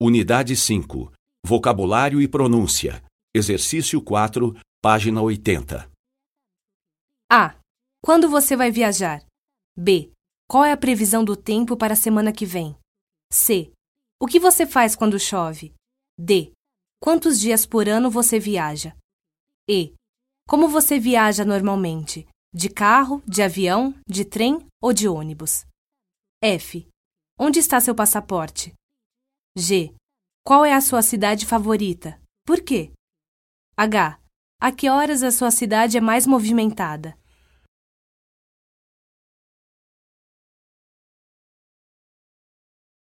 Unidade 5. Vocabulário e pronúncia. Exercício 4, página 80. A. Quando você vai viajar? B. Qual é a previsão do tempo para a semana que vem? C. O que você faz quando chove? D. Quantos dias por ano você viaja? E. Como você viaja normalmente? De carro, de avião, de trem ou de ônibus? F. Onde está seu passaporte? G. Qual é a sua cidade favorita? Por quê? H. A que horas a sua cidade é mais movimentada?